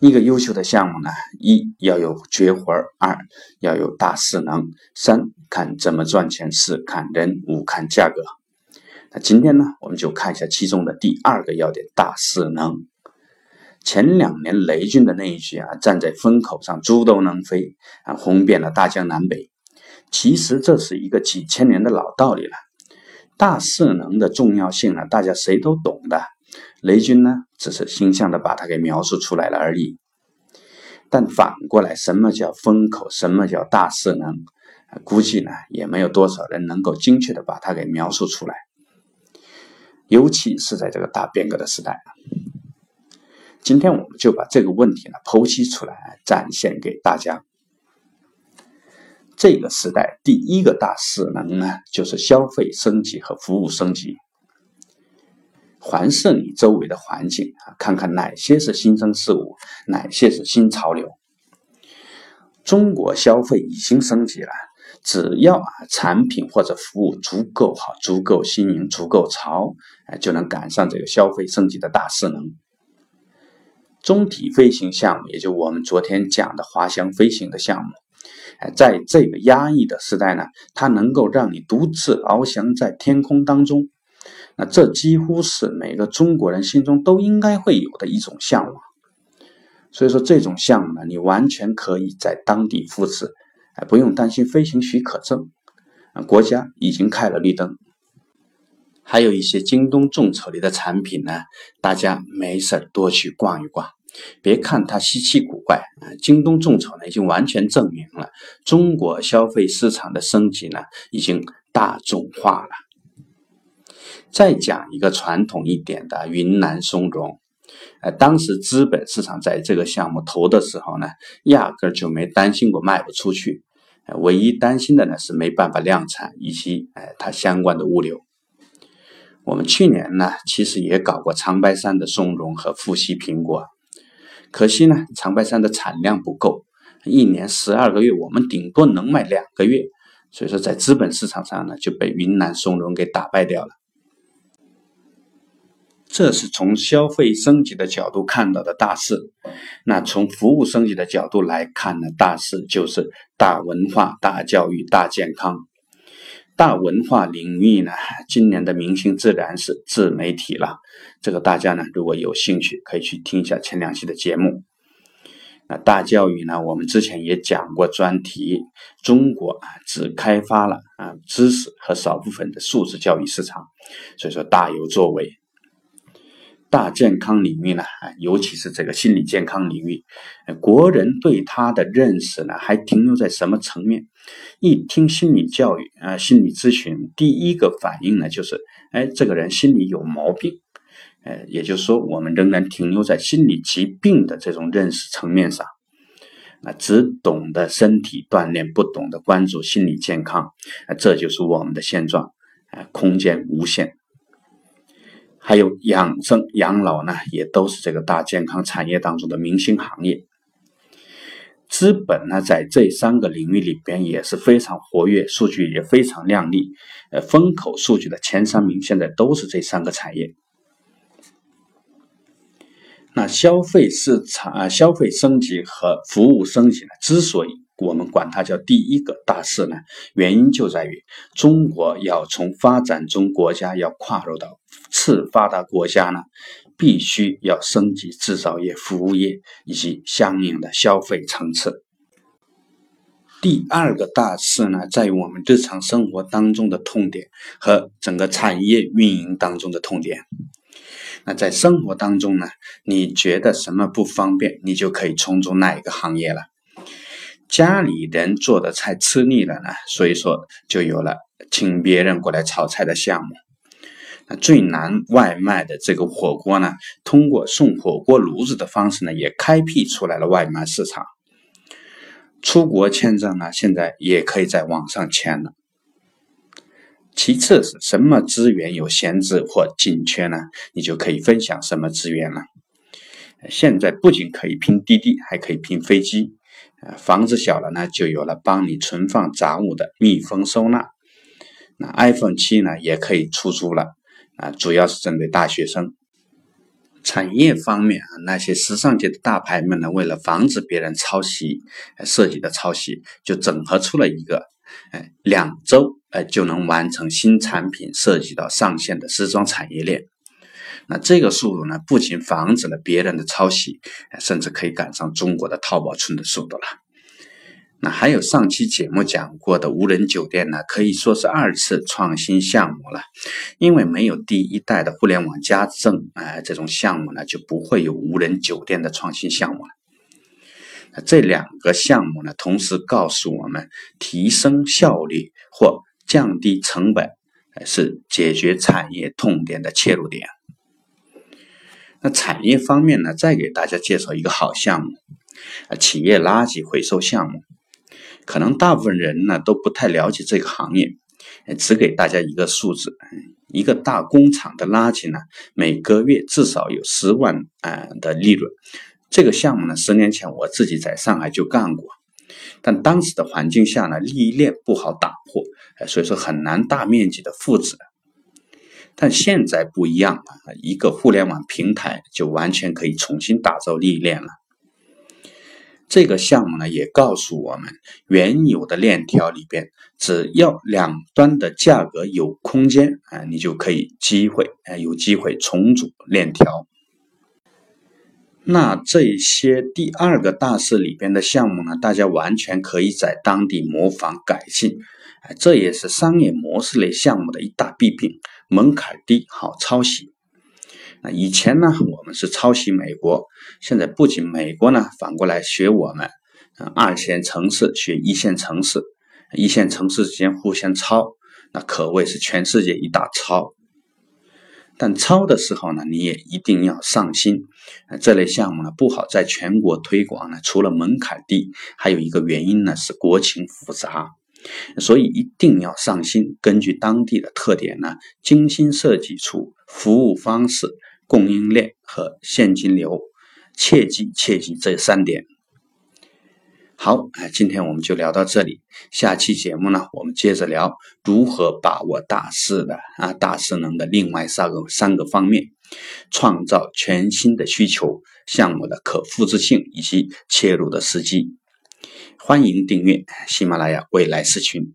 一个优秀的项目呢，一要有绝活二要有大势能，三看怎么赚钱，四看人，五看价格。那今天呢，我们就看一下其中的第二个要点：大势能。前两年雷军的那一句啊，站在风口上猪都能飞啊，红遍了大江南北。其实这是一个几千年的老道理了。大势能的重要性呢，大家谁都懂的。雷军呢，只是形象的把它给描述出来了而已。但反过来，什么叫风口？什么叫大势能？估计呢，也没有多少人能够精确的把它给描述出来。尤其是在这个大变革的时代。今天我们就把这个问题呢剖析出来，展现给大家。这个时代第一个大势能呢，就是消费升级和服务升级。环视你周围的环境啊，看看哪些是新生事物，哪些是新潮流。中国消费已经升级了，只要啊产品或者服务足够好、足够新颖、足够潮，哎，就能赶上这个消费升级的大势能。中体飞行项目，也就我们昨天讲的滑翔飞行的项目，哎，在这个压抑的时代呢，它能够让你独自翱翔在天空当中。那这几乎是每个中国人心中都应该会有的一种向往，所以说这种项目呢，你完全可以在当地复制，哎，不用担心飞行许可证，啊，国家已经开了绿灯。还有一些京东众筹里的产品呢，大家没事多去逛一逛，别看它稀奇古怪啊，京东众筹呢已经完全证明了中国消费市场的升级呢已经大众化了。再讲一个传统一点的云南松茸，呃，当时资本市场在这个项目投的时候呢，压根就没担心过卖不出去，唯一担心的呢是没办法量产以及哎它相关的物流。我们去年呢其实也搞过长白山的松茸和富硒苹果，可惜呢长白山的产量不够，一年十二个月我们顶多能卖两个月，所以说在资本市场上呢就被云南松茸给打败掉了。这是从消费升级的角度看到的大势，那从服务升级的角度来看呢，大势就是大文化、大教育、大健康。大文化领域呢，今年的明星自然是自媒体了。这个大家呢，如果有兴趣，可以去听一下前两期的节目。那大教育呢，我们之前也讲过专题，中国啊只开发了啊知识和少部分的素质教育市场，所以说大有作为。大健康领域呢，啊，尤其是这个心理健康领域，国人对它的认识呢，还停留在什么层面？一听心理教育啊，心理咨询，第一个反应呢，就是，哎，这个人心里有毛病，呃，也就是说，我们仍然停留在心理疾病的这种认识层面上，啊，只懂得身体锻炼，不懂得关注心理健康，啊，这就是我们的现状，啊，空间无限。还有养生养老呢，也都是这个大健康产业当中的明星行业。资本呢，在这三个领域里边也是非常活跃，数据也非常靓丽。呃，风口数据的前三名现在都是这三个产业。那消费市场啊，消费升级和服务升级呢，之所以我们管它叫第一个大势呢，原因就在于中国要从发展中国家要跨入到次发达国家呢，必须要升级制造业、服务业以及相应的消费层次。第二个大势呢，在于我们日常生活当中的痛点和整个产业运营当中的痛点。那在生活当中呢，你觉得什么不方便，你就可以冲出哪一个行业了。家里人做的菜吃腻了呢，所以说就有了请别人过来炒菜的项目。那最难外卖的这个火锅呢，通过送火锅炉子的方式呢，也开辟出来了外卖市场。出国签证呢，现在也可以在网上签了。其次是什么资源有闲置或紧缺呢？你就可以分享什么资源了。现在不仅可以拼滴滴，还可以拼飞机。房子小了呢，就有了帮你存放杂物的密封收纳。那 iPhone 七呢，也可以出租了。啊，主要是针对大学生。产业方面啊，那些时尚界的大牌们呢，为了防止别人抄袭设计的抄袭，就整合出了一个，哎，两周哎就能完成新产品设计到上线的时装产业链。那这个速度呢，不仅防止了别人的抄袭，甚至可以赶上中国的淘宝村的速度了。那还有上期节目讲过的无人酒店呢，可以说是二次创新项目了。因为没有第一代的互联网家政，哎，这种项目呢就不会有无人酒店的创新项目了。那这两个项目呢，同时告诉我们，提升效率或降低成本，是解决产业痛点的切入点。那产业方面呢，再给大家介绍一个好项目，啊，企业垃圾回收项目。可能大部分人呢都不太了解这个行业，只给大家一个数字：一个大工厂的垃圾呢，每个月至少有十万啊的利润。这个项目呢，十年前我自己在上海就干过，但当时的环境下呢，利益链不好打破，所以说很难大面积的复制。但现在不一样了，一个互联网平台就完全可以重新打造利益链了。这个项目呢，也告诉我们，原有的链条里边，只要两端的价格有空间啊，你就可以机会啊，有机会重组链条。那这些第二个大势里边的项目呢，大家完全可以在当地模仿改进，哎，这也是商业模式类项目的一大弊病，门槛低，好抄袭。那以前呢，我们是抄袭美国，现在不仅美国呢，反过来学我们，二线城市学一线城市，一线城市之间互相抄，那可谓是全世界一大抄。但抄的时候呢，你也一定要上心。这类项目呢，不好在全国推广呢，除了门槛低，还有一个原因呢，是国情复杂，所以一定要上心，根据当地的特点呢，精心设计出服务方式。供应链和现金流，切记切记这三点。好，哎，今天我们就聊到这里。下期节目呢，我们接着聊如何把握大势的啊大势能的另外三个三个方面，创造全新的需求项目的可复制性以及切入的时机。欢迎订阅喜马拉雅未来视群。